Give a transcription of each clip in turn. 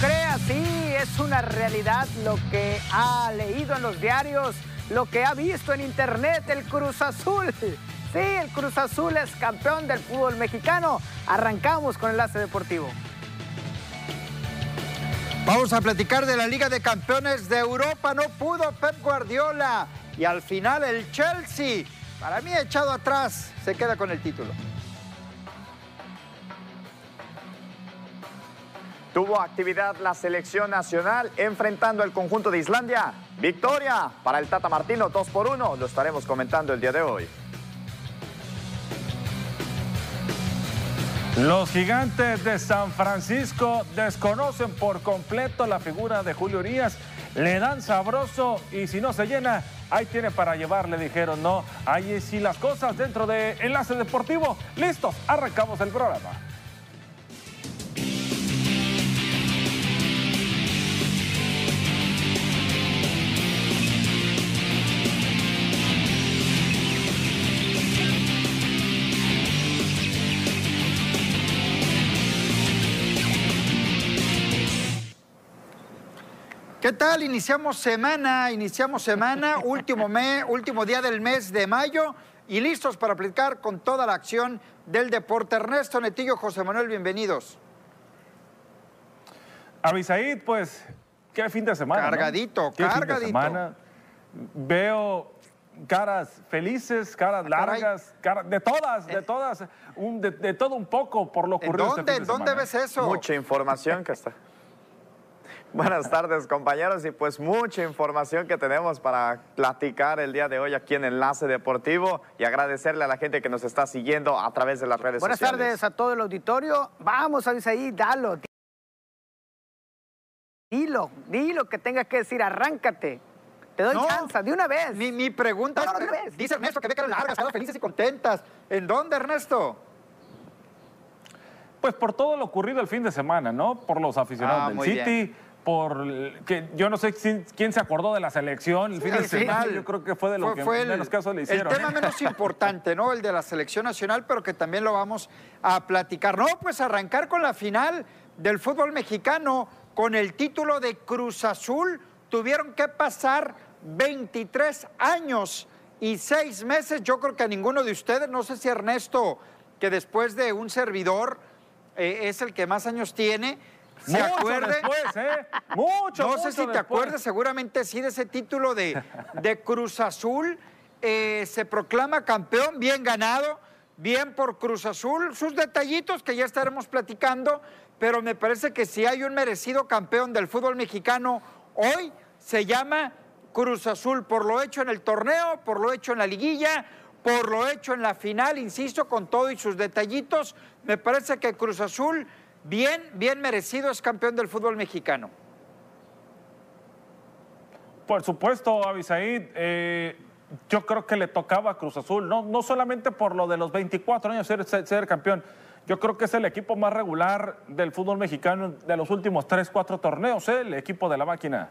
crea, sí, es una realidad lo que ha leído en los diarios, lo que ha visto en internet, el Cruz Azul. Sí, el Cruz Azul es campeón del fútbol mexicano. Arrancamos con Enlace Deportivo. Vamos a platicar de la Liga de Campeones de Europa. No pudo Pep Guardiola. Y al final el Chelsea, para mí echado atrás, se queda con el título. Tuvo actividad la selección nacional enfrentando el conjunto de Islandia. Victoria para el Tata Martino, 2 por 1. Lo estaremos comentando el día de hoy. Los gigantes de San Francisco desconocen por completo la figura de Julio Urias. Le dan sabroso y si no se llena, ahí tiene para llevar, le dijeron, no. Ahí sí las cosas dentro de Enlace Deportivo. Listos, arrancamos el programa. ¿Qué tal? Iniciamos semana, iniciamos semana, último mes, último día del mes de mayo y listos para aplicar con toda la acción del deporte. Ernesto Netillo, José Manuel, bienvenidos. Abisaid, pues, qué fin de semana. ¿no? Cargadito, Qué fin de cargadito. semana. Veo caras felices, caras Ah, largas, caras, de todas, de todas, un- de, de todo un poco por lo ¿En ocurrido este dónde, fin de ¿en dónde semana. ves eso? Mucha información que está. Buenas tardes compañeros y pues mucha información que tenemos para platicar el día de hoy aquí en Enlace Deportivo y agradecerle a la gente que nos está siguiendo a través de las redes Buenas sociales. tardes a todo el auditorio. Vamos, Avisaí, dalo. Dilo, dilo que tengas que decir, arráncate. Te doy No. chance, de una vez. Mi, mi pregunta No, no, es, no, no. dice Ernesto que ve caras largas, caras felices y contentas. ¿En dónde, Ernesto? Pues por todo lo ocurrido el fin de semana, ¿no? Por los aficionados Ah, del City, por el- que yo no sé quién, se acordó de la selección el fin de semana. final, Yo creo que fue de lo que el, menos caso le hicieron. El tema ¿eh? menos importante, ¿no? El de la selección nacional, pero que también lo vamos a platicar. No, pues arrancar con la final del fútbol mexicano, con el título de Cruz Azul. Tuvieron que pasar 23 años y 6 meses. Yo creo que a ninguno de ustedes, no sé si Ernesto, que después de un servidor eh, es el que más años tiene, se Mucho acuerde. después, ¿eh? Mucho, No mucho sé si te acuerdas, seguramente sí, de ese título de, de Cruz Azul. Eh, se proclama campeón, bien ganado, bien por Cruz Azul. Sus detallitos que ya estaremos platicando, pero me parece que si hay un merecido campeón del fútbol mexicano hoy, se llama Cruz Azul, por lo hecho en el torneo, por lo hecho en la liguilla, por lo hecho en la final, insisto, con todo y sus detallitos. Me parece que Cruz Azul, bien, bien merecido, es campeón del fútbol mexicano. Por supuesto, Abisaid, eh, yo creo que le tocaba a Cruz Azul, no, no solamente por lo de los 24 años ser, ser, campeón, yo creo que es el equipo más regular del fútbol mexicano de los últimos 3, 4 torneos, ¿eh? el equipo de la máquina.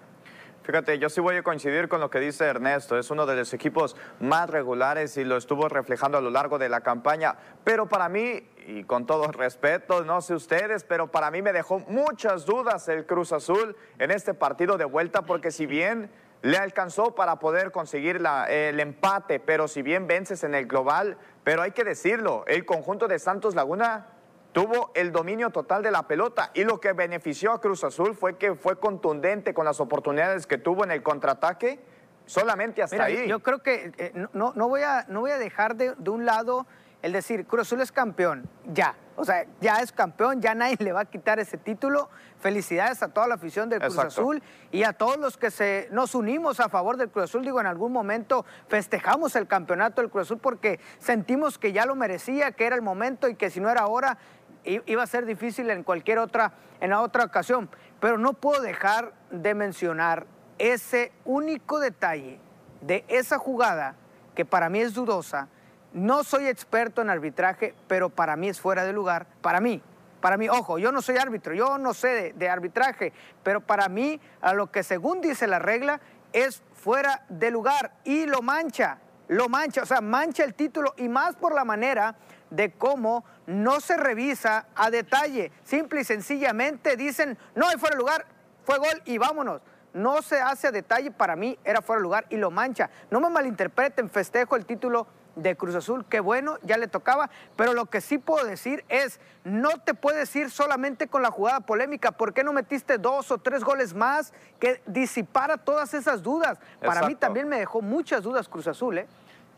Fíjate, yo sí voy a coincidir con lo que dice Ernesto. Es uno de los equipos más regulares y lo estuvo reflejando a lo largo de la campaña. Pero para mí, y con todo respeto, no sé ustedes, pero para mí me dejó muchas dudas el Cruz Azul en este partido de vuelta, porque si bien le alcanzó para poder conseguir el empate, pero si bien vences en el global, pero hay que decirlo, el conjunto de Santos Laguna tuvo el dominio total de la pelota y lo que benefició a Cruz Azul fue que fue contundente con las oportunidades que tuvo en el contraataque, solamente hasta Mira, ahí. yo creo que eh, no- no, no, voy a, no voy a dejar de, de un lado el decir, Cruz Azul es campeón, ya. O sea, ya es campeón, ya nadie le va a quitar ese título. Felicidades a toda la afición del Cruz Exacto. Azul y a todos los que se, nos unimos a favor del Cruz Azul. Digo, en algún momento festejamos el campeonato del Cruz Azul porque sentimos que ya lo merecía, que era el momento y que si no era ahora iba a ser difícil en cualquier otra, en otra ocasión. Pero no puedo dejar de mencionar ese único detalle de esa jugada que para mí es dudosa. No soy experto en arbitraje, pero para mí es fuera de lugar. Para mí, para mí, ojo, yo no soy árbitro, yo no sé de, de arbitraje, pero para mí, a lo que según dice la regla, es fuera de lugar y lo mancha, lo mancha, o sea, mancha el título y más por la manera de cómo no se revisa a detalle. Simple y sencillamente dicen, no hay fuera de lugar, fue gol y vámonos. No se hace a detalle, para mí era fuera de lugar y lo mancha. No me malinterpreten, festejo el título de Cruz Azul, qué bueno, ya le tocaba, pero lo que sí puedo decir es, no te puedes ir solamente con la jugada polémica, ¿por qué no metiste dos o tres goles más que disipara todas esas dudas? Para mí también me dejó muchas dudas Cruz Azul, ¿eh?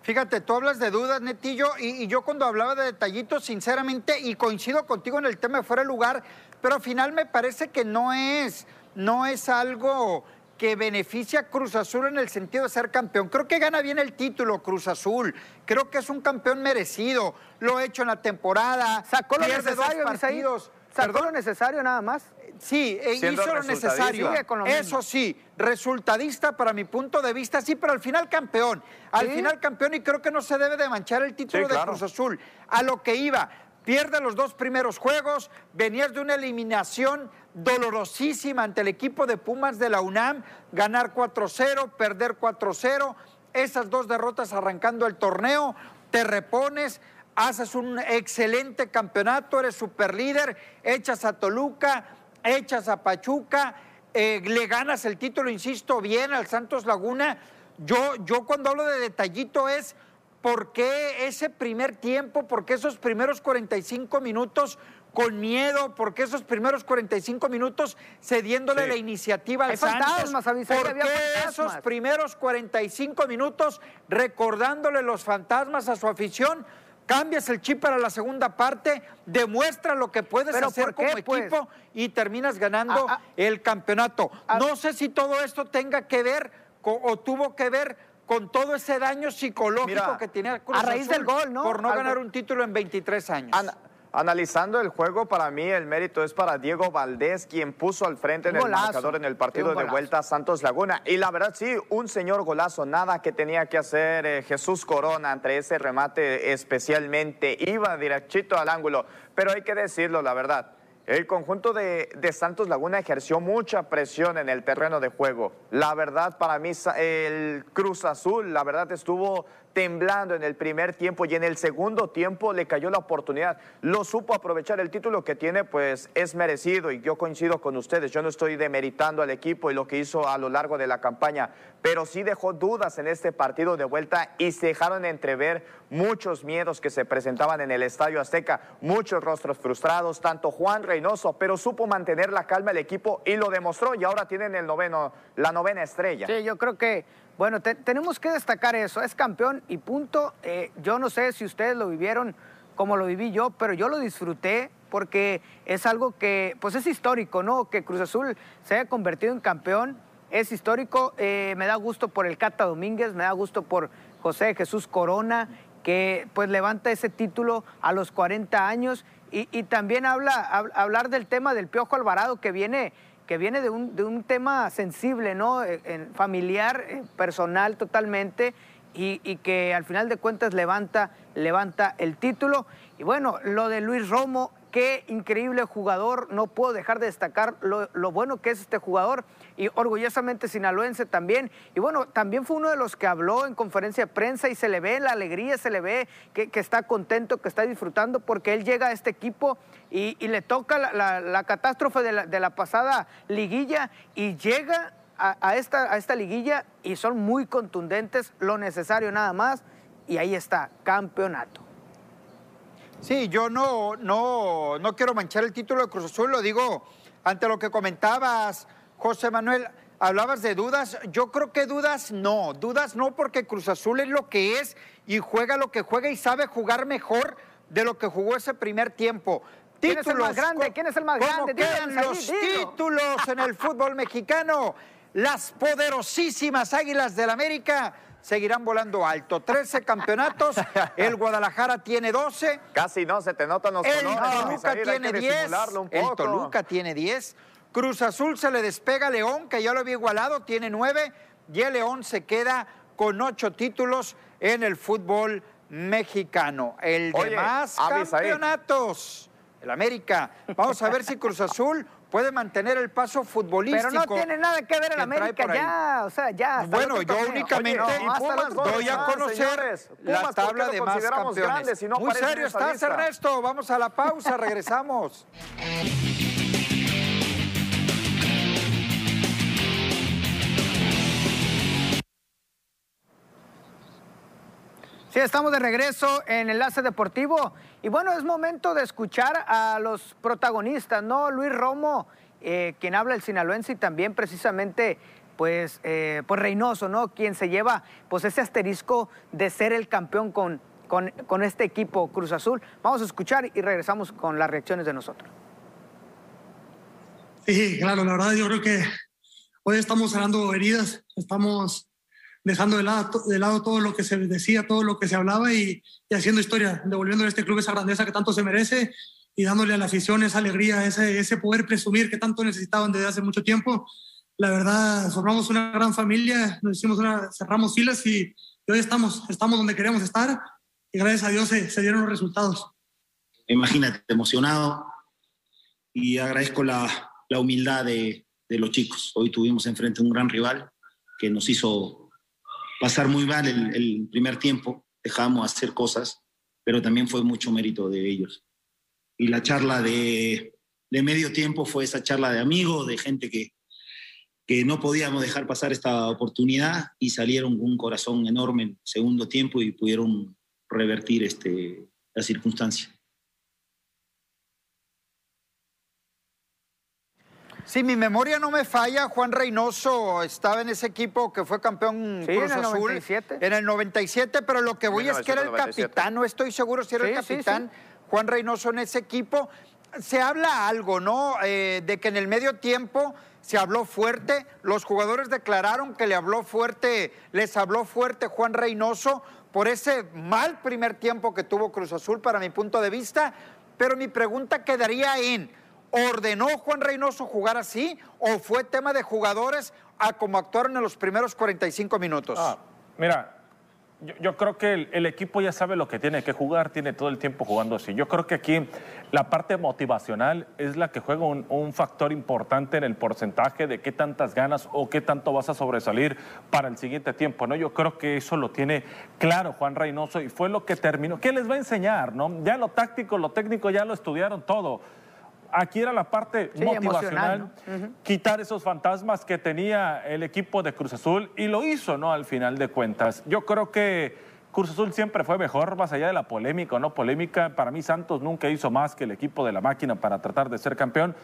Fíjate, tú hablas de dudas, Netillo, y, y yo cuando hablaba de detallitos, sinceramente, y coincido contigo en el tema de fuera de lugar, pero al final me parece que no es, no es algo que beneficia a Cruz Azul en el sentido de ser campeón. Creo que gana bien el título Cruz Azul. Creo que es un campeón merecido. Lo ha hecho en la temporada. Sacó lo dos necesario, partidos. Sacó Perdón. lo necesario nada más. Sí, eh, Siendo hizo lo necesario. Eso sí, resultadista para mi punto de vista, sí, pero al final campeón. Al Sí. final campeón y creo que no se debe de manchar el título Sí, de claro. Cruz Azul. A lo que iba, pierde los dos primeros juegos, venías de una eliminación dolorosísima ante el equipo de Pumas de la UNAM, ganar 4-0, perder 4-0, esas dos derrotas arrancando el torneo, te repones, haces un excelente campeonato, eres superlíder, echas a Toluca, echas a Pachuca, eh, le ganas el título, insisto, bien al Santos Laguna. Yo, yo cuando hablo de detallito es por qué ese primer tiempo, por qué esos primeros 45 minutos con miedo, por qué esos primeros 45 minutos cediéndole Sí. la iniciativa al Hay Santos. fantasmas, ¿Por había qué fantasmas. esos primeros 45 minutos recordándole los fantasmas a su afición? Cambias el chip para la segunda parte, demuestra lo que puedes ¿Pero hacer qué, como pues? equipo y terminas ganando Ah, ah. el campeonato. Ah. no sé si todo esto tenga que ver o tuvo que ver con todo ese daño psicológico Mira, que tenía Cruz a raíz Azul del gol, ¿no? Por no Algo- ganar un título en 23 años. Analizando el juego, para mí el mérito es para Diego Valdés, quien puso al frente en Un el golazo. marcador en el partido de vuelta a Santos Laguna. Y la verdad, sí, un señor golazo, nada que tenía que hacer eh, Jesús Corona entre ese remate especialmente. Iba directito al ángulo, pero hay que decirlo, la verdad. El conjunto de, de Santos Laguna ejerció mucha presión en el terreno de juego. La verdad, para mí, el Cruz Azul, la verdad, estuvo temblando en el primer tiempo y en el segundo tiempo le cayó la oportunidad. Lo supo aprovechar el título que tiene, pues es merecido y yo coincido con ustedes. Yo no estoy demeritando al equipo y lo que hizo a lo largo de la campaña, pero sí dejó dudas en este partido de vuelta y se dejaron entrever muchos miedos que se presentaban en el Estadio Azteca, muchos rostros frustrados, tanto Juan Reynoso, pero supo mantener la calma el equipo y lo demostró y ahora tienen el noveno, la novena estrella. Sí, yo creo que, bueno, te- tenemos que destacar eso. Es campeón y punto. Eh, yo no sé si ustedes lo vivieron como lo viví yo, pero yo lo disfruté porque es algo que, pues es histórico, ¿no? Que Cruz Azul se haya convertido en campeón. Es histórico. Eh, me da gusto por el Cata Domínguez, me da gusto por José Jesús Corona, que pues levanta ese título a los 40 años. Y, también habla, hab- hablar del tema del Piojo Alvarado, que viene que viene de un, de un tema sensible, ¿no? Eh, familiar, eh, personal totalmente, y, y que al final de cuentas levanta, levanta el título. Y bueno, lo de Luis Romo, qué increíble jugador, no puedo dejar de destacar lo, lo bueno que es este jugador, y orgullosamente sinaloense también. Y bueno, también fue uno de los que habló en conferencia de prensa y se le ve la alegría, se le ve que, que está contento, que está disfrutando, porque él llega a este equipo y, le toca la, la- la catástrofe de la, de la pasada liguilla y llega a, a esta, a esta liguilla y son muy contundentes, lo necesario nada más, y ahí está, campeonato. Sí, yo no, no, no quiero manchar el título de Cruz Azul, lo digo ante lo que comentabas, José Manuel. Hablabas de dudas, yo creo que dudas no, dudas no porque Cruz Azul es lo que es y juega lo que juega y sabe jugar mejor de lo que jugó ese primer tiempo. ¿Quién es el más Títulos, grande? ¿Quién es el más ¿cómo grande? Quedan los títulos en el fútbol mexicano? Las poderosísimas Águilas del América seguirán volando alto. 13 campeonatos, el Guadalajara tiene 12. Casi no se te notan los El colores, Toluca tiene que 10. disimularlo un El. Toluca tiene 10. Cruz Azul se le despega a León, que ya lo había igualado, tiene 9. Y el León se queda con 8 títulos en el fútbol mexicano. El Oye, demás campeonatos. El América. Vamos a ver si Cruz Azul puede mantener el paso futbolístico. Pero no tiene nada que ver en América ya, o sea, ya. Bueno, yo únicamente doy a conocer la tabla de más campeones. Muy serio estás, Ernesto. Vamos a la pausa, regresamos. Sí, estamos de regreso en Enlace Deportivo y bueno, es momento de escuchar a los protagonistas, ¿no? Luis Romo, eh, quien habla el sinaloense y también precisamente pues, eh, pues Reynoso, ¿no? Quien se lleva pues ese asterisco de ser el campeón con, con, con este equipo Cruz Azul. Vamos a escuchar y regresamos con las reacciones de nosotros. Sí, claro, la verdad yo creo que hoy estamos cerrando heridas, estamos dejando de lado, de lado todo lo que se decía, todo lo que se hablaba y, haciendo historia, devolviendo a este club esa grandeza que tanto se merece y dándole a la afición esa alegría, ese, ese poder presumir que tanto necesitaban desde hace mucho tiempo. La verdad, formamos una gran familia, nos hicimos una, cerramos filas y, hoy estamos, estamos donde queríamos estar y gracias a Dios se, se dieron los resultados. Imagínate, emocionado y agradezco la, la humildad de, de los chicos. Hoy tuvimos enfrente un gran rival que nos hizo pasar muy mal el, primer tiempo, dejamos hacer cosas, pero también fue mucho mérito de ellos. Y la charla de, de medio tiempo fue esa charla de amigos, de gente que, que no podíamos dejar pasar esta oportunidad y salieron con un corazón enorme en segundo tiempo y pudieron revertir este, la circunstancia. Si mi memoria no me falla, Juan Reynoso estaba en ese equipo que fue campeón Cruz en el Azul 97. en el 97, pero lo que voy es que era el capitán, no estoy seguro si era el capitán Juan Reynoso en ese equipo. Se habla algo, ¿no? Eh, de que en el medio tiempo se habló fuerte, los jugadores declararon que le habló fuerte, les habló fuerte Juan Reynoso por ese mal primer tiempo que tuvo Cruz Azul para mi punto de vista, pero mi pregunta quedaría en ¿Ordenó Juan Reynoso jugar así o fue tema de jugadores a como actuaron en los primeros 45 minutos? Ah, mira, yo, creo que el, equipo ya sabe lo que tiene que jugar, tiene todo el tiempo jugando así. Yo creo que aquí la parte motivacional es la que juega un, un, factor importante en el porcentaje de qué tantas ganas o qué tanto vas a sobresalir para el siguiente tiempo. ¿no? Yo creo que eso lo tiene claro Juan Reynoso y fue lo que terminó. ¿Qué les va a enseñar? ¿no? Ya lo táctico, lo técnico ya lo estudiaron todo aquí era la parte motivacional, quitar esos fantasmas que tenía el equipo de Cruz Azul y lo hizo, ¿no? Al final de cuentas. Yo creo que Cruz Azul siempre fue mejor, más allá de la polémica o no polémica. Para mí Santos nunca hizo más que el equipo de la máquina para tratar de ser campeón.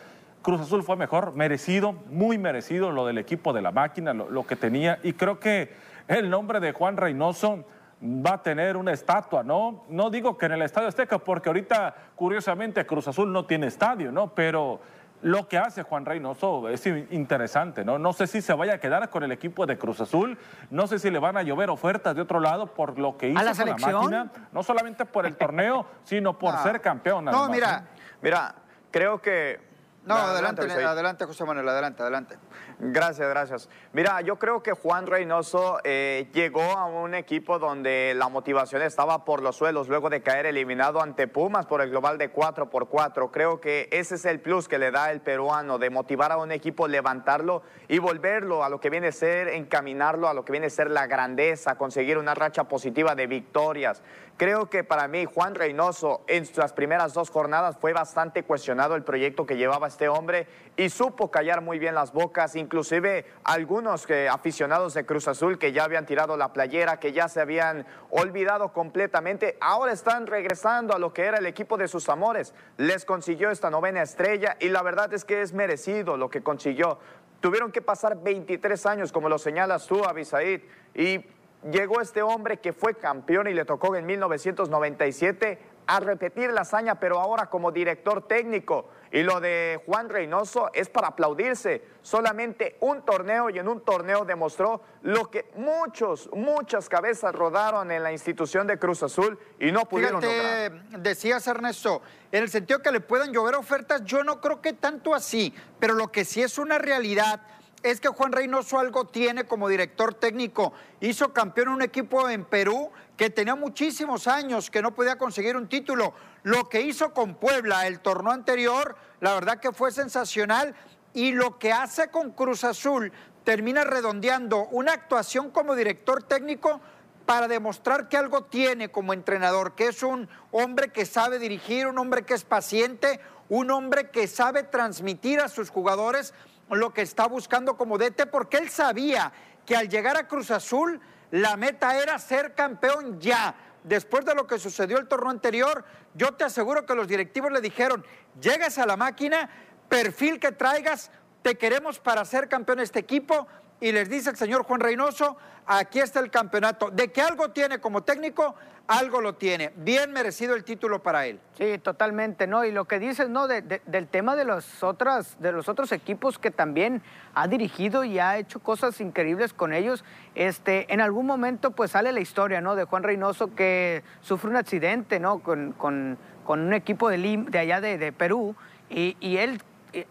Cruz Azul fue mejor, merecido, muy merecido lo del equipo de la máquina, lo que tenía. Y creo que el nombre de Juan Reynoso va a tener una estatua, ¿no? No digo que en el Estadio Azteca, porque ahorita, curiosamente, Cruz Azul no tiene estadio, ¿no? Pero lo que hace Juan Reynoso es interesante, ¿no? No sé si se vaya a quedar con el equipo de Cruz Azul, no sé si le van a llover ofertas de otro lado por lo que hizo la con la máquina, no solamente por el torneo, sino por ser campeón. no, mira, mira, creo que no, adelante, adelante, José Manuel, adelante, adelante. Gracias, gracias. Mira, yo creo que Juan Reynoso eh, llegó a un equipo donde la motivación estaba por los suelos luego de caer eliminado ante Pumas por el global de 4 por 4. Creo que ese es el plus que le da el peruano de motivar a un equipo, levantarlo y volverlo a lo que viene a ser, encaminarlo a lo que viene a ser la grandeza, conseguir una racha positiva de victorias. Creo que para mí Juan Reynoso en las primeras dos jornadas fue bastante cuestionado el proyecto que llevaba este hombre y supo callar muy bien las bocas, inclusive algunos aficionados de Cruz Azul que ya habían tirado la playera, que ya se habían olvidado completamente, ahora están regresando a lo que era el equipo de sus amores. Les consiguió esta novena estrella y la verdad es que es merecido lo que consiguió. Tuvieron que pasar 23 años, como lo señalas tú, Abisaid, y llegó este hombre que fue campeón y le tocó en 1997 a repetir la hazaña, pero ahora como director técnico. Y lo de Juan Reynoso es para aplaudirse. Solamente un torneo y en un torneo demostró lo que muchos, muchas cabezas rodaron en la institución de Cruz Azul y no pudieron Fíjate, lograr. Decías Ernesto, en el sentido que le puedan llover ofertas, yo no creo que tanto así, pero lo que sí es una realidad es que Juan Reynoso algo tiene como director técnico. Hizo campeón un equipo en Perú que tenía muchísimos años que no podía conseguir un título. Lo que hizo con Puebla el torneo anterior, la verdad que fue sensacional. Y lo que hace con Cruz Azul termina redondeando una actuación como director técnico para demostrar que algo tiene como entrenador, que es un hombre que sabe dirigir, un hombre que es paciente, un hombre que sabe transmitir a sus jugadores lo que está buscando como DT, porque él sabía que al llegar a Cruz Azul la meta era ser campeón ya. Después de lo que sucedió el torneo anterior, yo te aseguro que los directivos le dijeron, llegas a la máquina, perfil que traigas, te queremos para ser campeón este equipo, y les dice el señor Juan Reynoso, aquí está el campeonato. De que algo tiene como técnico, algo lo tiene. Bien merecido el título para él. Sí, totalmente, ¿no? Y lo que dices, ¿no? del tema de los, otras, de los otros equipos que también ha dirigido y ha hecho cosas increíbles con ellos, este, en algún momento pues sale la historia, ¿no? De Juan Reynoso que sufre un accidente, ¿no? Con, un equipo de, de allá de, Perú y, y él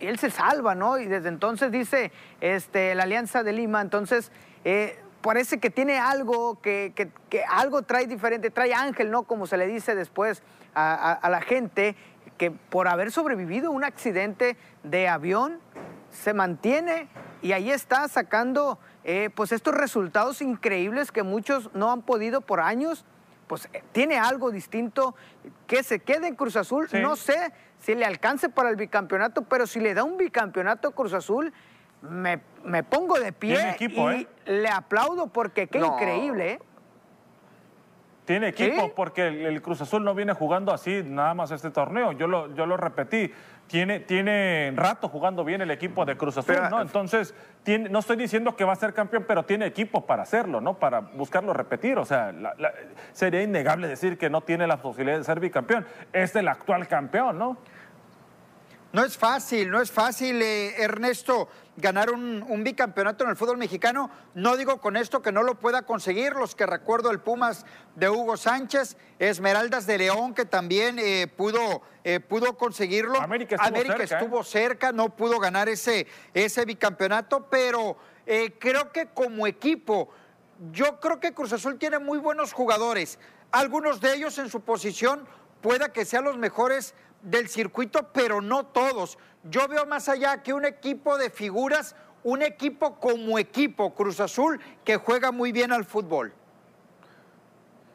él se salva, ¿no? Y desde entonces dice este, la Alianza de Lima, entonces eh, parece que tiene algo, que, algo trae diferente, trae ángel, ¿no? Como se le dice después a, la gente, que por haber sobrevivido un accidente de avión, se mantiene y ahí está sacando eh, pues estos resultados increíbles que muchos no han podido por años pues eh, tiene algo distinto, que se quede en Cruz Azul. No sé si le alcance para el bicampeonato, pero si le da un bicampeonato a Cruz Azul, me, pongo de pie y ¿eh? le aplaudo porque qué increíble, ¿eh? Tiene equipo porque el, Cruz Azul no viene jugando así nada más este torneo. Yo lo, yo lo repetí. Tiene, tiene rato jugando bien el equipo de Cruz Azul, ¿no? Entonces, tiene, no estoy diciendo que va a ser campeón, pero tiene equipo para hacerlo, ¿no? Para buscarlo repetir. O sea, sería innegable decir que no tiene la posibilidad de ser bicampeón. Es el actual campeón, ¿no? No es fácil, no es fácil, eh, Ernesto, ganar un, bicampeonato en el fútbol mexicano. No digo con esto que no lo pueda conseguir. Los que recuerdo el Pumas de Hugo Sánchez, Esmeraldas de León, que también eh, pudo, eh, pudo conseguirlo. América estuvo, cerca, no pudo ganar ese, ese bicampeonato, pero creo que como equipo, yo creo que Cruz Azul tiene muy buenos jugadores. Algunos de ellos en su posición pueda que sean los mejores del circuito, pero no todos. Yo veo más allá que un equipo de figuras, un equipo como equipo, Cruz Azul, que juega muy bien al fútbol.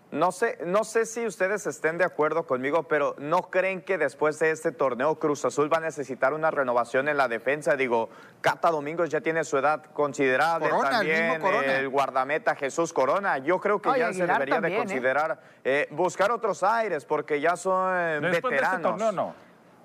No sé, no sé si ustedes estén de acuerdo conmigo, pero ¿no creen que después de este torneo Cruz Azul va a necesitar una renovación en la defensa? Digo, Cata Domingos ya tiene su edad considerable, también el, guardameta Jesús Corona. Yo creo que ya se debería de ¿eh? considerar eh, buscar otros aires porque ya son después veteranos. De este torneo no.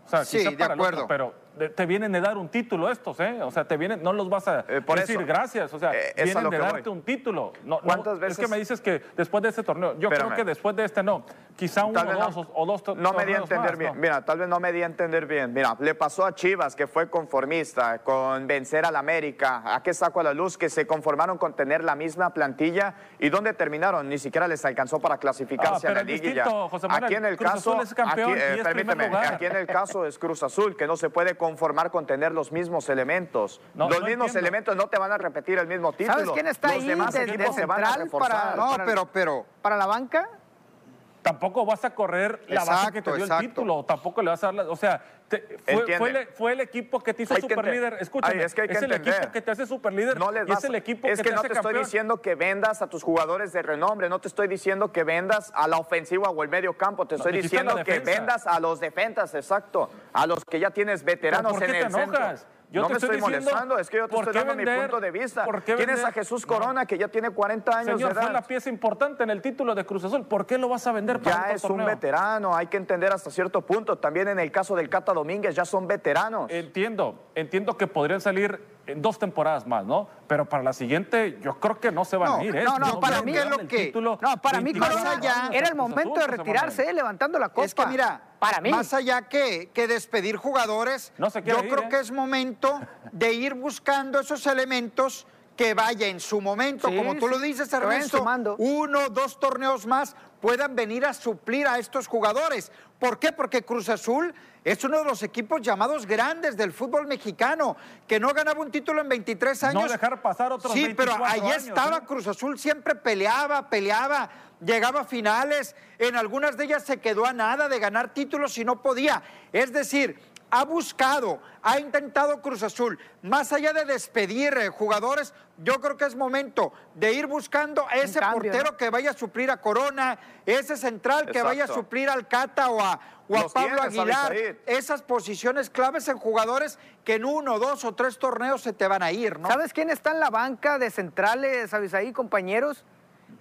O sea, sí, de acuerdo. pero te vienen de dar un título estos, ¿eh? O sea, te vienen, no los vas a eh, decir gracias, o sea, eh, vienen de darte un título. No, ¿Cuántas veces? Es que me dices que después de este torneo, yo creo que después de este no, quizá uno o dos, o dos No me di a entender bien, mira, tal vez no me di a entender bien. Mira, le pasó a Chivas, que fue conformista, con vencer al América. ¿A qué saco a la luz? Que se conformaron con tener la misma plantilla. ¿Y dónde terminaron? Ni siquiera les alcanzó para clasificarse ah, a la liguilla. aquí en el caso, aquí, eh, permíteme, aquí en el caso es Cruz Azul, que no se puede conformar con tener los mismos elementos. los mismos elementos no te van a repetir el mismo título. ¿Sabes quién está los ahí demás de, equipos se van a reforzar. no, pero, pero... ¿Para la banca? Tampoco vas a correr la base que te dio el título, tampoco le vas a dar O sea, fue, el, equipo que te hizo superlíder. Escúchame, es, que el equipo que te hace superlíder no y es el equipo es que, no te, estoy diciendo que vendas a tus jugadores de renombre, no te estoy diciendo que vendas a la ofensiva o el medio campo, te estoy diciendo que vendas a los defensas, exacto, a los que ya tienes veteranos en el centro no me estoy, molestando, es que yo te estoy dando mi punto de vista. Tienes a Jesús Corona, que ya tiene 40 años Señor, de edad. fue la pieza importante en el título de Cruz Azul. ¿Por qué lo vas a vender para Ya es un veterano, hay que entender hasta cierto punto. También en el caso del Cata Domínguez ya son veteranos. Entiendo, entiendo que podrían salir dos temporadas más, ¿no? Pero para la siguiente, yo creo que no se van a ir. ¿eh? No, no, para mí es lo que. no, para mí Corona ya era el momento de retirarse, ¿eh? levantando la copa. Es que mira, para mí. Más allá que, que despedir jugadores, yo creo ¿eh? que es momento de ir buscando esos elementos que vaya en su momento, como tú lo dices, Ernesto, uno, dos torneos más puedan venir a suplir a estos jugadores. ¿Por qué? Porque Cruz Azul es uno de los equipos llamados grandes del fútbol mexicano, que no ganaba un título en 23 años. No dejar pasar otros Sí, pero ahí estaba Cruz Azul, siempre peleaba, peleaba. llegaba a finales, en algunas de ellas se quedó a nada de ganar títulos y no podía. Es decir, ha buscado, ha intentado Cruz Azul, más allá de despedir eh, jugadores, yo creo que es momento de ir buscando a ese cambio, portero ¿no? que vaya a suplir a Corona, ese central que vaya a suplir al Cata o a, o a Los Pablo tienes, Aguilar. Esas posiciones claves en jugadores que en uno, dos o tres torneos se te van a ir, ¿no? ¿Sabes quién está en la banca de centrales, Avisaí, compañeros?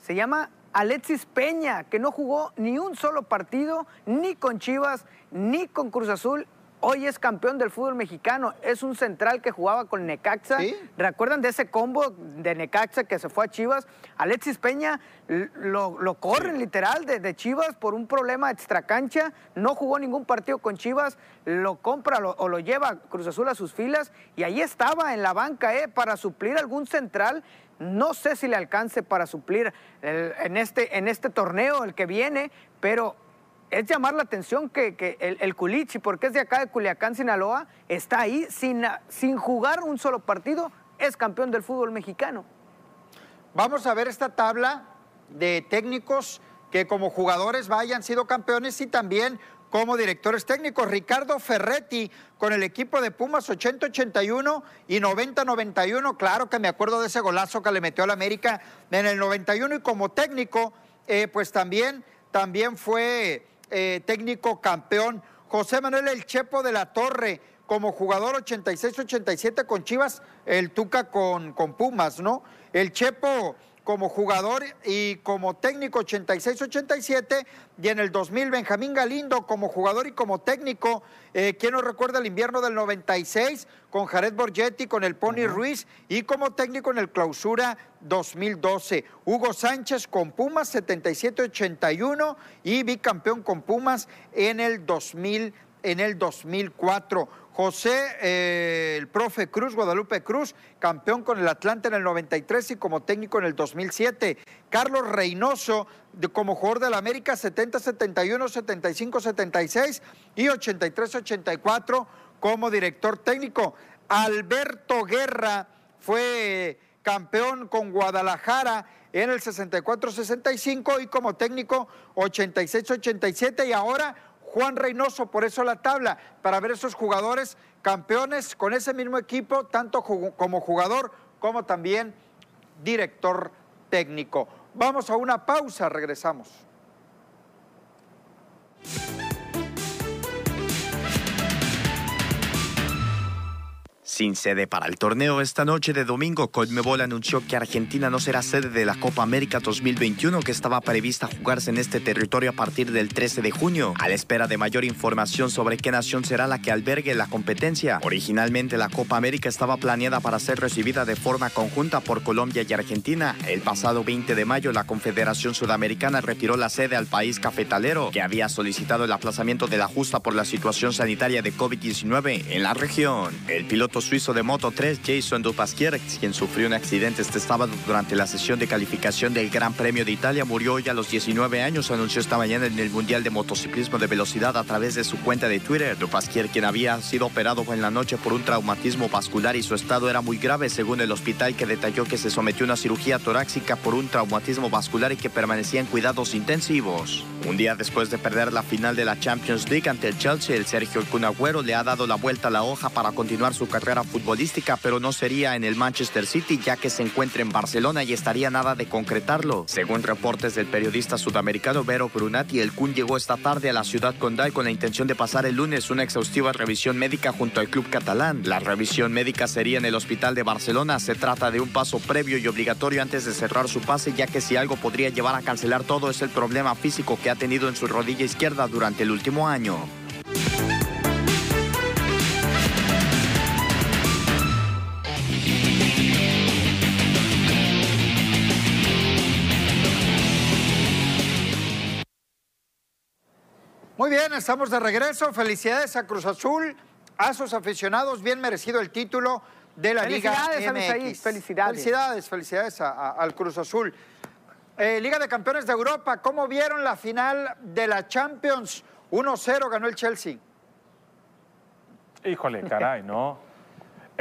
Se llama Alexis Peña, que no jugó ni un solo partido, ni con Chivas, ni con Cruz Azul. Hoy es campeón del fútbol mexicano. Es un central que jugaba con Necaxa. Sí. ¿Recuerdan de ese combo de Necaxa que se fue a Chivas? Alexis Peña lo, lo corren literal de, de Chivas por un problema extracancha. No jugó ningún partido con Chivas. Lo compra lo- o lo lleva Cruz Azul a sus filas. Y ahí estaba en la banca ¿eh? para suplir algún central. No sé si le alcance para suplir el- en, este, en este torneo, el que viene, pero es llamar la atención que, el, Culichi, porque es de acá de Culiacán, Sinaloa, está ahí sin, sin jugar un solo partido, es campeón del fútbol mexicano. Vamos a ver esta tabla de técnicos que como jugadores vayan sido campeones y también como directores técnicos. Ricardo Ferretti con el equipo de Pumas 80-81 y 90-91. Claro que me acuerdo de ese golazo que le metió al América en el 91 y como técnico, eh, pues también, también fue eh, técnico campeón. José Manuel El Chepo de la Torre como jugador 86-87 con Chivas, el Tuca con, con Pumas, ¿no? El Chepo como jugador y como técnico 86-87 y en el 2000 Benjamín Galindo como jugador y como técnico, eh, ¿quién nos recuerda el invierno del 96 con Jared Borgetti, con el Pony Ruiz y como técnico en el clausura 2012? Hugo Sánchez con Pumas 77-81 y bicampeón con Pumas en el 2000 en el 2004. José, eh, el profe Cruz, Guadalupe Cruz, campeón con el Atlante en el 93 y como técnico en el 2007. Carlos Reynoso, como jugador del América, 70-71, 75-76 y 83-84 como director técnico. Alberto Guerra fue campeón con Guadalajara en el 64-65 y como técnico 86-87 y ahora Juan Reynoso, por eso la tabla, para ver esos jugadores campeones con ese mismo equipo, tanto como jugador como también director técnico. Vamos a una pausa, regresamos. Sin sede para el torneo esta noche de domingo, Conmebol anunció que Argentina no será sede de la Copa América 2021 que estaba prevista jugarse en este territorio a partir del 13 de junio, a la espera de mayor información sobre qué nación será la que albergue la competencia. Originalmente la Copa América estaba planeada para ser recibida de forma conjunta por Colombia y Argentina. El pasado 20 de mayo la Confederación Sudamericana retiró la sede al país cafetalero, que había solicitado el aplazamiento de la justa por la situación sanitaria de COVID-19 en la región. El piloto suizo de Moto 3, Jason Dupasquier, quien sufrió un accidente este sábado durante la sesión de calificación del Gran Premio de Italia, murió hoy a los 19 años, anunció esta mañana en el Mundial de Motociclismo de Velocidad a través de su cuenta de Twitter. Dupasquier, quien había sido operado en la noche por un traumatismo vascular y su estado era muy grave, según el hospital que detalló que se sometió a una cirugía torácica por un traumatismo vascular y que permanecía en cuidados intensivos. Un día después de perder la final de la Champions League ante el Chelsea, el Sergio Kun Agüero le ha dado la vuelta a la hoja para continuar su carrera futbolística, pero no sería en el Manchester City ya que se encuentra en Barcelona y estaría nada de concretarlo. Según reportes del periodista sudamericano Vero Brunati, el Kun llegó esta tarde a la ciudad condal con la intención de pasar el lunes una exhaustiva revisión médica junto al club catalán. La revisión médica sería en el hospital de Barcelona. Se trata de un paso previo y obligatorio antes de cerrar su pase, ya que si algo podría llevar a cancelar todo es el problema físico que ha tenido en su rodilla izquierda durante el último año. Muy bien, estamos de regreso. Felicidades a Cruz Azul, a sus aficionados, bien merecido el título de la Liga Felicidades, Abisaí, MX. felicidades. Felicidades, felicidades a- a- al Cruz Azul. Eh, Liga de Campeones de Europa, ¿cómo vieron la final de la Champions? 1-0 ganó el Chelsea. Híjole, caray, ¿no?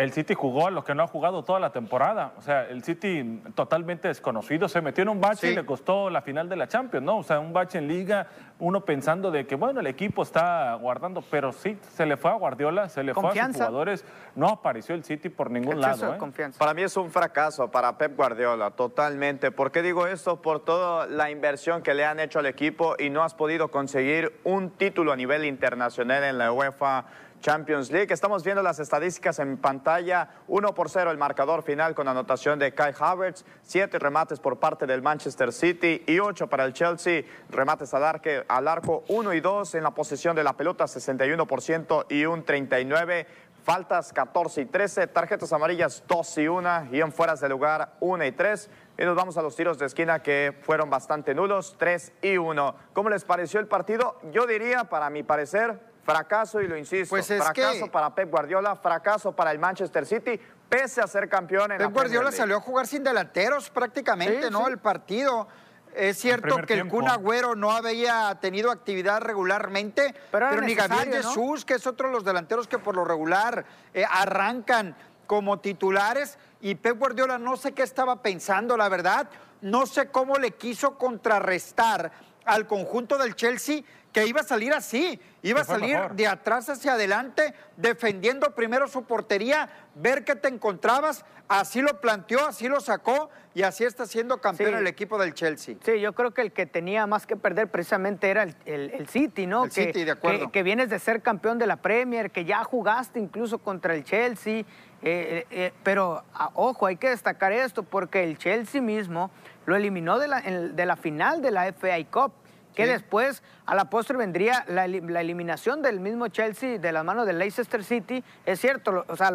el City jugó a lo que no ha jugado toda la temporada. O sea, el City totalmente desconocido, se metió en un bache y le costó la final de la Champions, ¿no? O sea, un bache en liga, uno pensando de que, bueno, el equipo está guardando, pero sí, se le fue a Guardiola, se le fue a sus jugadores, no apareció el City por ningún lado. ¿eh? Para mí es un fracaso para Pep Guardiola, totalmente. ¿Por qué digo esto? Por toda la inversión que le han hecho al equipo y no has podido conseguir un título a nivel internacional en la UEFA Champions League. Estamos viendo las estadísticas en pantalla. 1 por 0 el marcador final con anotación de Kai Havertz. Siete remates por parte del Manchester City y ocho para el Chelsea. Remates al, arco, al arco 1 y 2 en la posesión de la pelota 61% y un 39%. Faltas 14 y 13, tarjetas amarillas 2 y 1 y en fueras de lugar 1 y 3. Y nos vamos a los tiros de esquina que fueron bastante nulos, 3 y 1. ¿Cómo les pareció el partido? Yo diría, para mi parecer, Fracaso, y lo insisto, pues fracaso para Pep Guardiola, fracaso para el Manchester City, pese a ser campeón en Pep Guardiola salió a jugar sin delanteros prácticamente, ¿no? El partido. Es cierto que el Kun Agüero no había tenido actividad regularmente, pero, ni Gabriel Jesús, que es otro de los delanteros que por lo regular eh, arrancan como titulares. Y Pep Guardiola no sé qué estaba pensando, la verdad. No sé cómo le quiso contrarrestar al conjunto del Chelsea que iba a salir así, iba a salir de atrás hacia adelante, defendiendo primero su portería, ver qué te encontrabas, así lo planteó, así lo sacó y así está siendo campeón el equipo del Chelsea. Sí, yo creo que el que tenía más que perder precisamente era el, City, ¿no? El City, de acuerdo. Que, vienes de ser campeón de la Premier, que ya jugaste incluso contra el Chelsea, eh, eh, eh, pero ah, ojo, hay que destacar esto porque el Chelsea mismo lo eliminó de la, de la final de la FA Cup que después a la postre vendría la, eliminación del mismo Chelsea de las manos del Leicester City. Es cierto, o sea,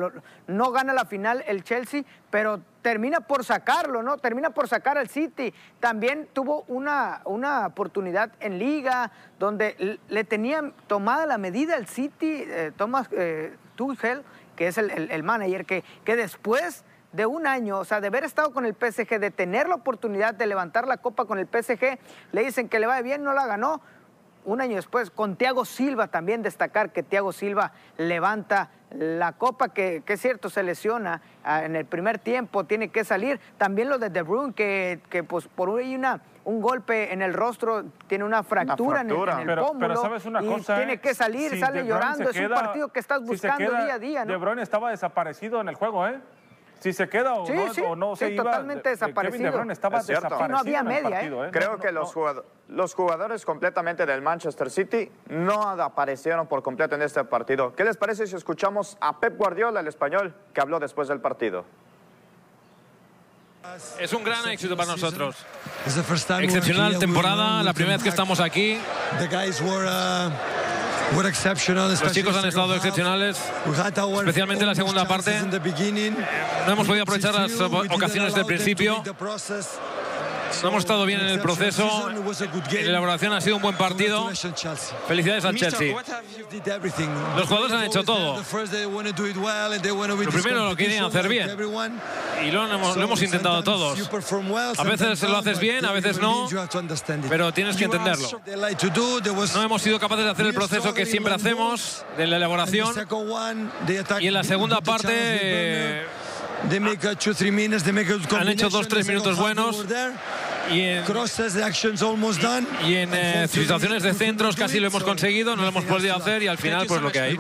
no gana la final el Chelsea, pero termina por sacarlo, ¿no? Termina por sacar al City. También tuvo una, una oportunidad en liga donde le tenían tomada la medida al City, eh, Thomas eh, Tuchel, que es el, el manager, que, que después de un año, o sea, de haber estado con el PSG, de tener la oportunidad de levantar la copa con el PSG, le dicen que le va bien, no la ganó. Un año después, con Thiago Silva también destacar que Thiago Silva levanta la copa, que, es cierto, se lesiona ah, en el primer tiempo, tiene que salir. También lo de De Bruyne, que, que pues por ahí una, un golpe en el rostro, tiene una fractura, En, el, pómulo. ¿sabes una cosa, tiene que salir, sale llorando. es un partido que estás buscando día a día. ¿no? De Bruyne estaba desaparecido en el juego, ¿eh? Si se queda o no, sí, o no se iba. totalmente desaparecido. Kevin estaba desaparecido. no había media, ¿eh? ¿eh? Creo que los, los jugadores completamente del Manchester City no aparecieron por completo en este partido. ¿Qué les parece si escuchamos a Pep Guardiola, el español, que habló después del partido? Es un gran éxito para nosotros. Excepcional temporada, la primera vez que estamos aquí. Los chicos han estado excepcionales, especialmente en la segunda parte. No hemos podido aprovechar las ocasiones del principio. No hemos estado bien en el proceso. La elaboración ha sido un buen partido. Felicidades al Chelsea. Los jugadores han hecho todo. Lo primero lo quieren hacer bien. Y lo hemos, lo hemos intentado todos. A veces lo haces bien, a veces no. Pero tienes que entenderlo. No hemos sido capaces de hacer el proceso que siempre hacemos de la elaboración. Y en la segunda parte han hecho dos, tres minutos buenos. Y en, y en eh, situaciones de centros casi lo hemos conseguido, no lo hemos podido hacer y al final pues lo que hay.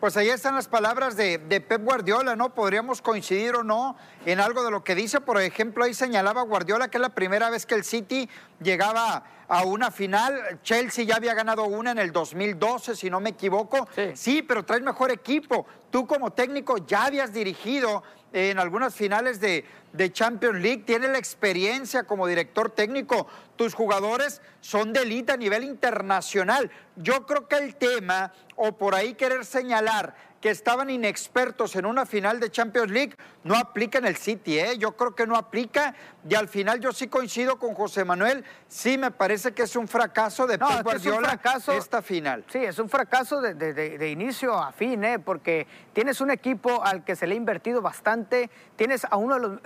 Pues ahí están las palabras de, Pep Guardiola, ¿no? Podríamos coincidir o no en algo de lo que dice. Por ejemplo, ahí señalaba Guardiola que es la primera vez que el City llegaba a una final. Chelsea ya había ganado una en el 2012, si no me equivoco. Sí, sí pero traes mejor equipo. Tú como técnico ya habías dirigido en algunas finales de, de Champions League, tienes la experiencia como director técnico, tus jugadores son de élite a nivel internacional. Yo creo que el tema, o por ahí querer señalar que estaban inexpertos en una final de Champions League, no aplica en el City, ¿eh? yo creo que no aplica y al final yo sí coincido con José Manuel, sí me parece que es un fracaso de Pep Guardiola fracaso, esta final. Sí, es un fracaso de, inicio a fin, ¿eh? porque tienes un equipo al que se le ha invertido bastante, tienes a uno de los,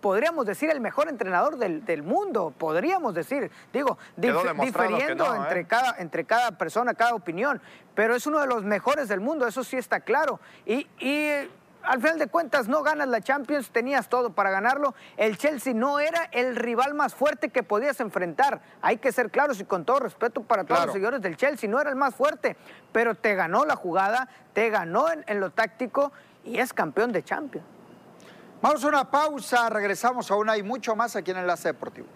podríamos decir, el mejor entrenador del, mundo, podríamos decir, digo, diferiendo entre, ¿eh? cada, entre cada persona, cada opinión, pero es uno de los mejores del mundo, eso sí está claro. Y, al final de cuentas no ganas la Champions, tenías todo para ganarlo. El Chelsea no era el rival más fuerte que podías enfrentar. Hay que ser claros y con todo respeto para todos los seguidores del Chelsea, no era el más fuerte, pero te ganó la jugada, te ganó en lo táctico y es campeón de Champions. Vamos a una pausa, regresamos aún hay mucho más aquí en Enlace Deportivo.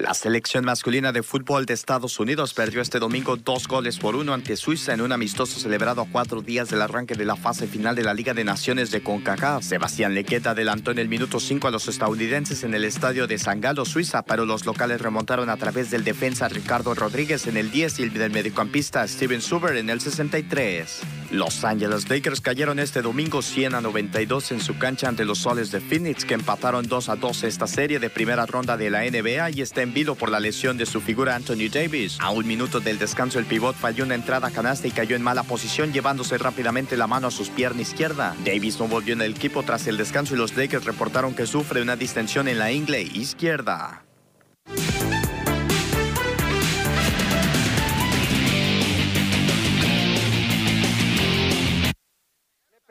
La selección masculina de fútbol de Estados Unidos perdió este domingo dos goles por uno ante Suiza en un amistoso celebrado a cuatro días del arranque de la fase final de la Liga de Naciones de CONCACAF. Sebastián Lequeta adelantó en el minuto 5 a los estadounidenses en el estadio de San Galo, Suiza, pero los locales remontaron a través del defensa Ricardo Rodríguez en el 10 y del mediocampista Steven Suber en el 63. Los Angeles Lakers cayeron este domingo 100 a 92 en su cancha ante los Soles de Phoenix, que empataron 2 a 2 esta serie de primera ronda de la NBA y está en por la lesión de su figura Anthony Davis. A un minuto del descanso, el pivot falló una entrada canasta y cayó en mala posición, llevándose rápidamente la mano a sus piernas izquierda. Davis no volvió en el equipo tras el descanso y los Lakers reportaron que sufre una distensión en la ingle izquierda.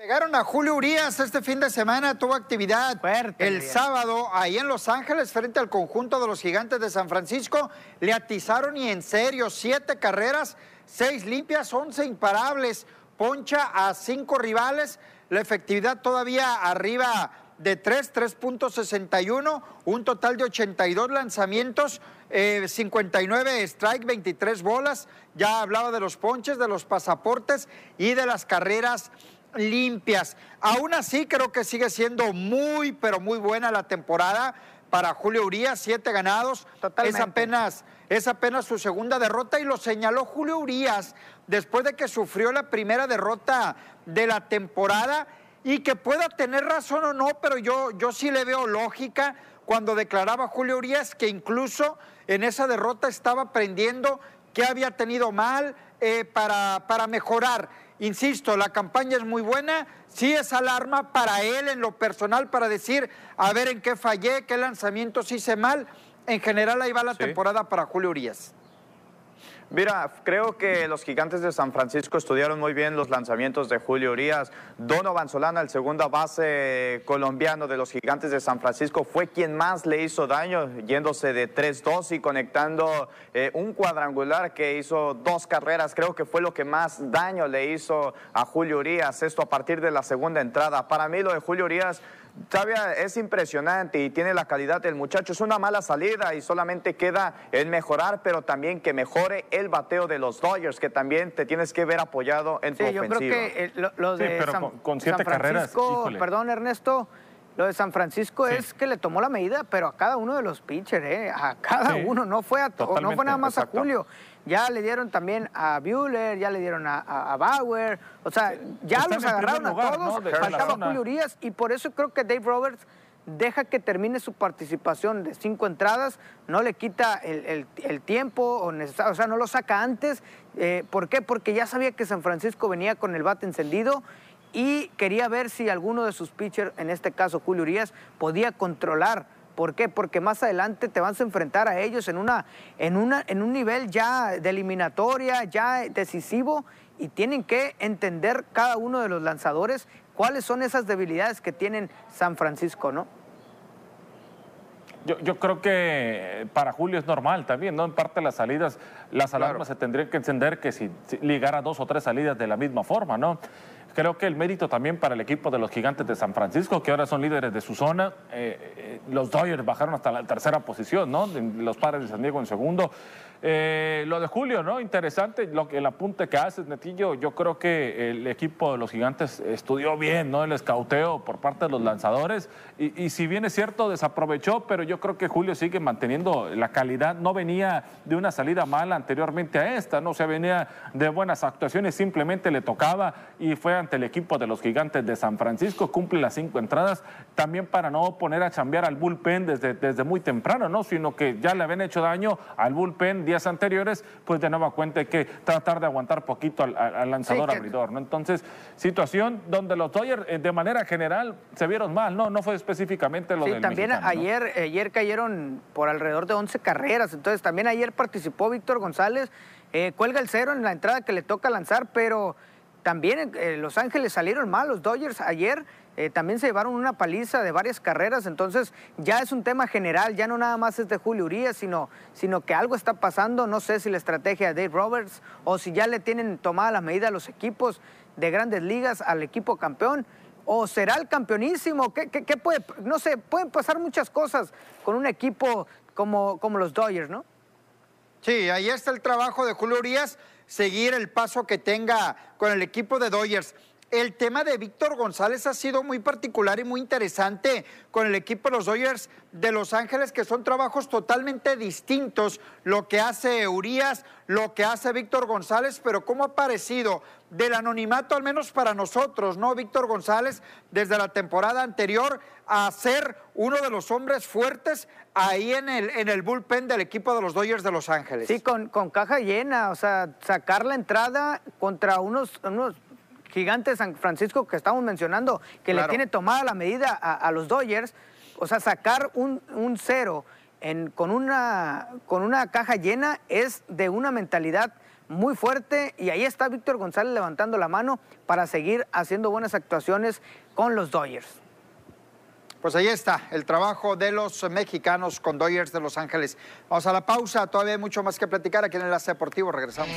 Llegaron a Julio Urias este fin de semana, tuvo actividad el sábado ahí en Los Ángeles frente al conjunto de los gigantes de San Francisco. Le atizaron y en serio, siete carreras, seis limpias, once imparables, poncha a cinco rivales, la efectividad todavía arriba de 3, 3.61, un total de 82 lanzamientos, 59 eh, strike, 23 bolas. Ya hablaba de los ponches, de los pasaportes y de las carreras limpias. Aún así, creo que sigue siendo muy, pero muy buena la temporada para Julio Urias, siete ganados. Es apenas, es apenas su segunda derrota y lo señaló Julio Urias después de que sufrió la primera derrota de la temporada y que pueda tener razón o no, pero yo, yo sí le veo lógica cuando declaraba Julio Urias que incluso en esa derrota estaba aprendiendo qué había tenido mal eh, para, para mejorar. Insisto, la campaña es muy buena, sí es alarma para él en lo personal para decir, a ver en qué fallé, qué lanzamientos hice mal. En general ahí va la temporada para Julio Urias. Mira, creo que los gigantes de San Francisco estudiaron muy bien los lanzamientos de Julio Urias. Donovan Solana, el segunda base colombiano de los gigantes de San Francisco, fue quien más le hizo daño, yéndose de 3-2 y conectando eh, un cuadrangular que hizo dos carreras. Creo que fue lo que más daño le hizo a Julio Urias. Esto a partir de la segunda entrada. Para mí lo de Julio Urias Todavía es impresionante y tiene la calidad del muchacho. Es una mala salida y solamente queda el mejorar, pero también que mejore el bateo de los Dodgers, que también te tienes que ver apoyado en tu sí, yo creo que eh, lo, de San, con, siete Francisco, perdón Ernesto, lo de San Francisco es que le tomó la medida, pero a cada uno de los pitchers, ¿eh? a cada uno, no fue, a no fue nada más a Julio. Ya le dieron también a Bueller, ya le dieron a, Bauer, o sea, ya los agarraron a todos, faltaba Julio Urias y por eso creo que Dave Roberts deja que termine su participación de cinco entradas, no le quita el, tiempo, o, o, sea, no lo saca antes. Eh, ¿Por qué? Porque ya sabía que San Francisco venía con el bate encendido y quería ver si alguno de sus pitchers, en este caso Julio Urias, podía controlar. ¿Por qué? Porque más adelante te vas a enfrentar a ellos en, una, en, una, en un nivel ya de eliminatoria, ya decisivo, y tienen que entender cada uno de los lanzadores cuáles son esas debilidades que tienen San Francisco, ¿no? Yo, creo que para Julio es normal también, ¿no? En parte las salidas, las alarmas se tendrían que encender que si, si ligara dos o tres salidas de la misma forma, ¿no? Creo que el mérito también para el equipo de los gigantes de San Francisco, que ahora son líderes de su zona. Eh, eh, los Dodgers bajaron hasta la tercera posición, ¿no? Los padres de San Diego en segundo. Eh, lo de Julio, ¿no? Interesante, lo, el apunte que haces, Netillo. Yo creo que el equipo de los gigantes estudió bien, ¿no? El escauteo por parte de los lanzadores. Y, si bien es cierto, desaprovechó, pero yo creo que Julio sigue manteniendo la calidad. No venía de una salida mala anteriormente a esta, ¿no? O sea, venía de buenas actuaciones, simplemente le tocaba y fue ante el equipo de los gigantes de San Francisco. Cumple las cinco entradas, también para no poner a chambear al bullpen desde, desde muy temprano, ¿no? Sino que ya le habían hecho daño al bullpen días anteriores, pues de nueva cuenta hay que tratar de aguantar poquito al, lanzador abridor, ¿no? Entonces, situación donde los Dodgers eh, de manera general se vieron mal, ¿no? No fue específicamente lo sí, también ayer, ayer cayeron por alrededor de 11 carreras, entonces también ayer participó Víctor González, eh, cuelga el cero en la entrada que le toca lanzar, pero también eh, Los Ángeles salieron mal, los Dodgers ayer eh, también se llevaron una paliza de varias carreras, entonces ya es un tema general, ya no nada más es de Julio Urias, sino, sino que algo está pasando, no sé si la estrategia de Dave Roberts o si ya le tienen tomada la medida a los equipos de grandes ligas al equipo campeón. ¿O será el campeonísimo? ¿Qué, qué, puede? No sé, pueden pasar muchas cosas con un equipo como, como los Dodgers, ¿no? Sí, ahí está el trabajo de Julio Urias, seguir el paso que tenga con el equipo de Dodgers. El tema de Víctor González ha sido muy particular y muy interesante con el equipo de los Dodgers de Los Ángeles, que son trabajos totalmente distintos, lo que hace Urias, lo que hace Víctor González, pero cómo ha parecido del anonimato, al menos para nosotros, ¿no? Víctor González, desde la temporada anterior, a ser uno de los hombres fuertes ahí en el, en el bullpen del equipo de los Dodgers de Los Ángeles. Sí, con, con caja llena, o sea, sacar la entrada contra unos, unos gigante San Francisco que estamos mencionando, que le tiene tomada la medida a, los Dodgers, o sea, sacar un, cero en, con, una, con una caja llena es de una mentalidad muy fuerte y ahí está Víctor González levantando la mano para seguir haciendo buenas actuaciones con los Dodgers. Pues ahí está el trabajo de los mexicanos con Dodgers de Los Ángeles. Vamos a la pausa, todavía hay mucho más que platicar aquí en el Enlace Deportivo. Regresamos.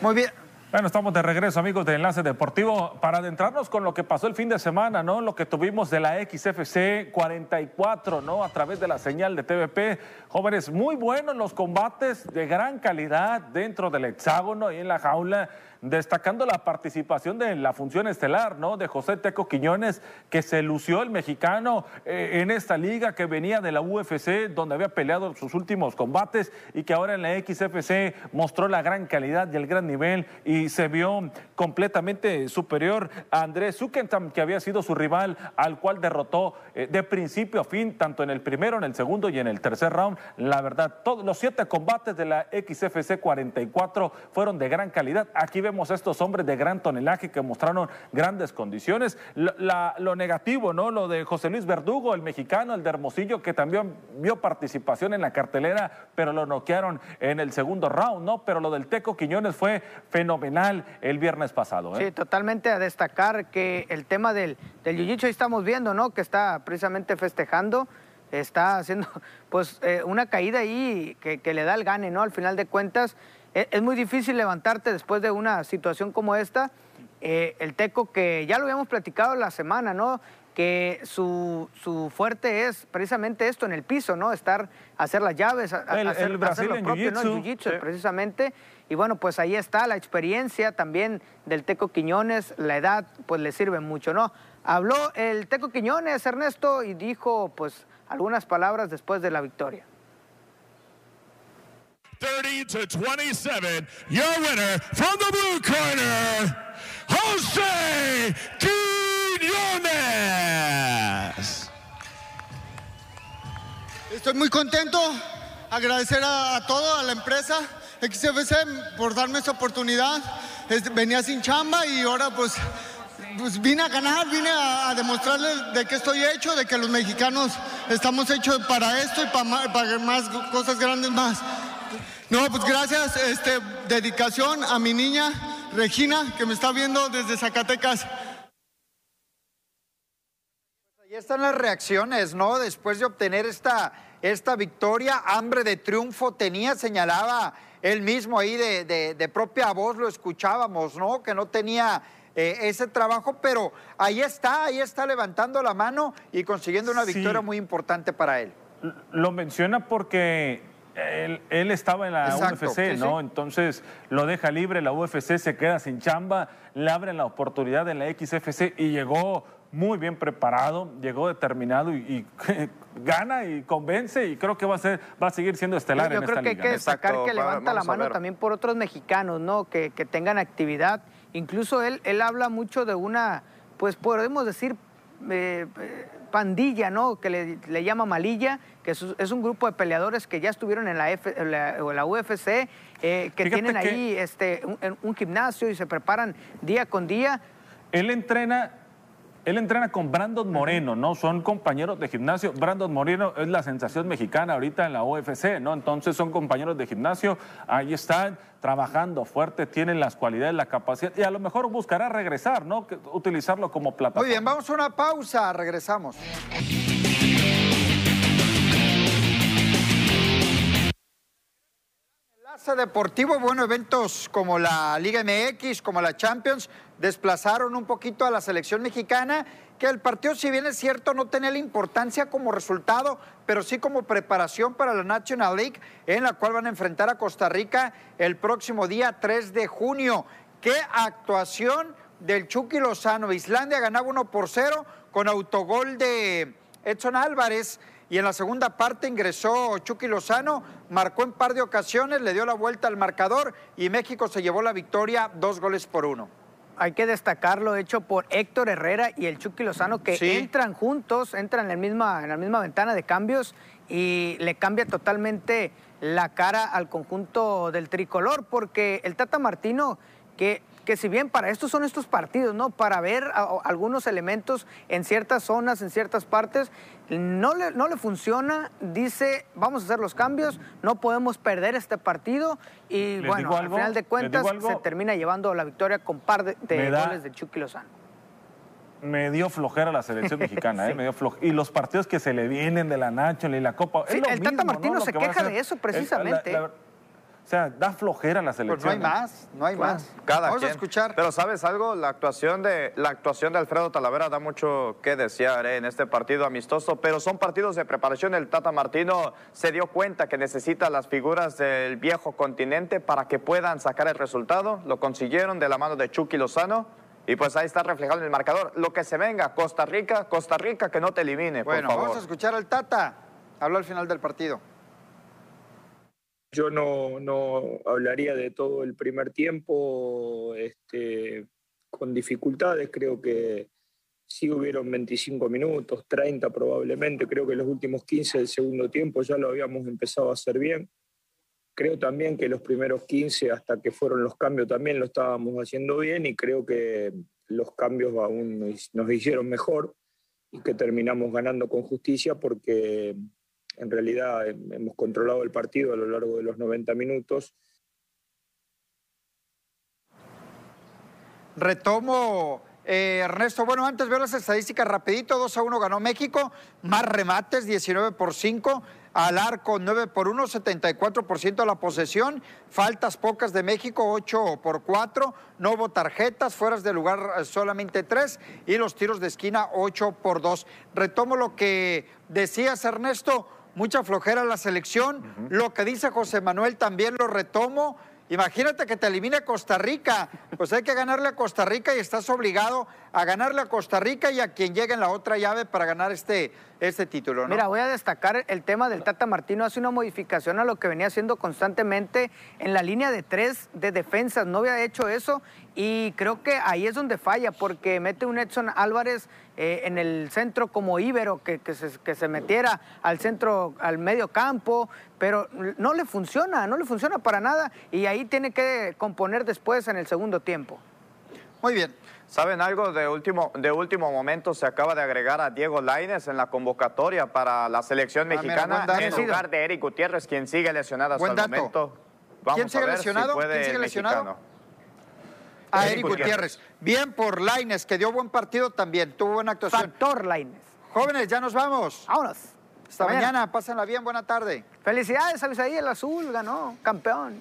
Muy bien. Bueno, estamos de regreso, amigos de Enlace Deportivo, para adentrarnos con lo que pasó el fin de semana, ¿no? Lo que tuvimos de la XFC 44, ¿no? A través de la señal de TVP. Jóvenes, muy buenos los combates, de gran calidad dentro del hexágono y en la jaula destacando la participación de la función estelar, ¿no? De José Teco Quiñones, que se lució el mexicano eh, en esta liga que venía de la UFC, donde había peleado sus últimos combates y que ahora en la XFC mostró la gran calidad y el gran nivel y se vio completamente superior a Andrés Zuckentam, que había sido su rival, al cual derrotó eh, de principio a fin, tanto en el primero, en el segundo y en el tercer round. La verdad, todos los siete combates de la XFC 44 fueron de gran calidad. Aquí vemos estos hombres de gran tonelaje que mostraron grandes condiciones. lo negativo, ¿no? Lo de José Luis Verdugo, el mexicano, el de Hermosillo, que también vio participación en la cartelera, pero lo noquearon en el segundo round, ¿no? Pero lo del Teco Quiñones fue fenomenal el viernes pasado. ¿eh? Sí, totalmente a destacar que el tema del, del jiu ahí estamos viendo, ¿no? Que está precisamente festejando está haciendo pues eh, una caída ahí que, le da el gane, ¿no? Al final de cuentas, es muy difícil levantarte después de una situación como esta. Eh, el Teco, que ya lo habíamos platicado la semana, ¿no? Que su, fuerte es precisamente esto en el piso, ¿no? Estar, hacer las llaves, el, hacer, el hacer lo propio, ¿no? El jiu precisamente. Y bueno, pues ahí está la experiencia también del Teco Quiñones, la edad, pues le sirve mucho, ¿no? Habló el Teco Quiñones, Ernesto, y dijo, pues, algunas palabras después de la victoria. 30 to 27. Your winner from the blue corner, Jose Quiñones. Estoy muy contento. Agradecer a, todo, a la empresa XFC por darme esta oportunidad. venía sin chamba y ahora pues, pues vine a ganar, vine a, demostrarles de qué estoy hecho, de que los mexicanos estamos hechos para esto y para más cosas grandes más. No, pues gracias, este, dedicación a mi niña Regina, que me está viendo desde Zacatecas. Ahí están las reacciones, ¿no? Después de obtener esta, esta victoria, hambre de triunfo tenía, señalaba él mismo ahí de, propia voz, lo escuchábamos, ¿no? Que no tenía eh, ese trabajo, pero ahí está, ahí está levantando la mano y consiguiendo una victoria muy importante para él. Lo menciona porque él, estaba en la UFC, ¿no? Entonces lo deja libre, la UFC se queda sin chamba, le abren la oportunidad en la XFC y llegó muy bien preparado, llegó determinado y, gana y convence y creo que va a ser, va a seguir siendo estelar Yo creo que hay que destacar que levanta la mano también por otros mexicanos, ¿no? Que, tengan actividad. Incluso él, él habla mucho de una, pues podemos decir eh, pandilla, ¿no? Que le, llama Malilla, que es, un grupo de peleadores que ya estuvieron en la, la, UFC, que tienen ahí este, un gimnasio y se preparan día con día. Él entrena él entrena con Brandon Moreno, ¿no? Son compañeros de gimnasio. Brandon Moreno es la sensación mexicana ahorita en la UFC, ¿no? Entonces son compañeros de gimnasio, ahí están trabajando fuerte, tienen las cualidades, la capacidad y a lo mejor buscará regresar, ¿no? Utilizarlo como plataforma. Muy bien, vamos a una pausa, regresamos. Deportivo, bueno, eventos como la Liga MX, como la Champions, desplazaron un poquito a la selección mexicana, que el partido, si bien es cierto, no tenía la importancia como resultado, pero sí como preparación para la National League, en la cual van a enfrentar a Costa Rica el próximo día 3 de junio. ¡Qué actuación del Chucky Lozano! Islandia ganaba 1 por 0 con autogol de Edson Álvarez. Y en la segunda parte ingresó Chucky Lozano, marcó en par de ocasiones, le dio la vuelta al marcador y México se llevó la victoria dos goles por uno hay que destacarlo hecho por Héctor Herrera y el Chucky Lozano que entran juntos, entran en la, misma, en la misma ventana de cambios y le cambia totalmente la cara al conjunto del tricolor porque el Tata Martino que que si bien para esto son estos partidos, ¿no? Para ver algunos elementos en ciertas zonas, en ciertas partes, no le, no le funciona, dice, vamos a hacer los cambios, no podemos perder este partido y bueno, al final de cuentas se termina llevando la victoria con par de, goles de Chucky Lozano. Me dio flojera la selección mexicana, ¿eh? Me dio Y los partidos que se le vienen de la Nacho y la Copa. Sí, el Tata Martino se queja de eso precisamente. O sea, da flojera la selección. Pues no hay más, no hay más. Cada Vamos a escuchar. Pero ¿sabes algo? La actuación, de, la actuación de Alfredo Talavera da mucho que desear ¿eh? en este partido amistoso, pero son partidos de preparación. El Tata Martino se dio cuenta que necesita las figuras del viejo continente para que puedan sacar el resultado. Lo consiguieron de la mano de Chucky Lozano. Y pues ahí está reflejado en el marcador. Lo que se venga, Costa Rica, Costa Rica que no te elimine, bueno, por favor. vamos a escuchar al Tata. Habló al final del partido. Yo no, no, hablaría de todo el primer tiempo este, con dificultades, creo que sí hubieron 25 minutos, 30 probablemente, creo que los últimos 15 del segundo tiempo ya lo habíamos empezado a hacer bien. Creo también que los primeros 15 hasta que fueron los cambios también lo estábamos haciendo bien y creo que los cambios aún nos hicieron mejor y que terminamos ganando con justicia porque en realidad hemos controlado el partido a lo largo de los 90 minutos. Retomo, eh, Ernesto. Bueno, antes veo las estadísticas rapidito. 2 a 1 ganó México, más remates, 19 por 5. Al arco 9 por 1, 74% de la posesión. Faltas pocas de México, 8 por 4. No hubo tarjetas, fueras de lugar eh, solamente 3. Y los tiros de esquina, 8 por 2. Retomo lo que decías, Ernesto mucha flojera la selección. Lo que dice José Manuel también lo retomo. Imagínate que te elimine Costa Rica. Pues hay que ganarle a Costa Rica y estás obligado a ganarle a Costa Rica y a quien llegue en la otra llave para ganar este, este título. Mira, voy a destacar el tema del Tata Martino. Hace una modificación a lo que venía haciendo constantemente en la línea de tres de defensas. No había hecho eso y creo que ahí es donde falla porque mete un Edson Álvarez eh, en el centro como íbero, que, se, que, se, metiera al centro, al medio campo, pero no le funciona, no le funciona para nada y ahí tiene que componer después en el segundo tiempo. Muy bien. ¿Saben algo de último, de último momento? Se acaba de agregar a Diego Laines en la convocatoria para la selección ah, mexicana en lugar de Eric Gutiérrez, quien sigue lesionado hasta el momento. ¿Quién sigue lesionado? ¿Quién sigue lesionado? A Eric, Gutiérrez. Bien por Laines, que dio buen partido también, tuvo buena actuación. Factor Laines. Jóvenes, ya nos vamos. Vámonos. Hasta mañana. mañana, pásenla bien, buena tarde. Felicidades, ahí el azul ganó, campeón.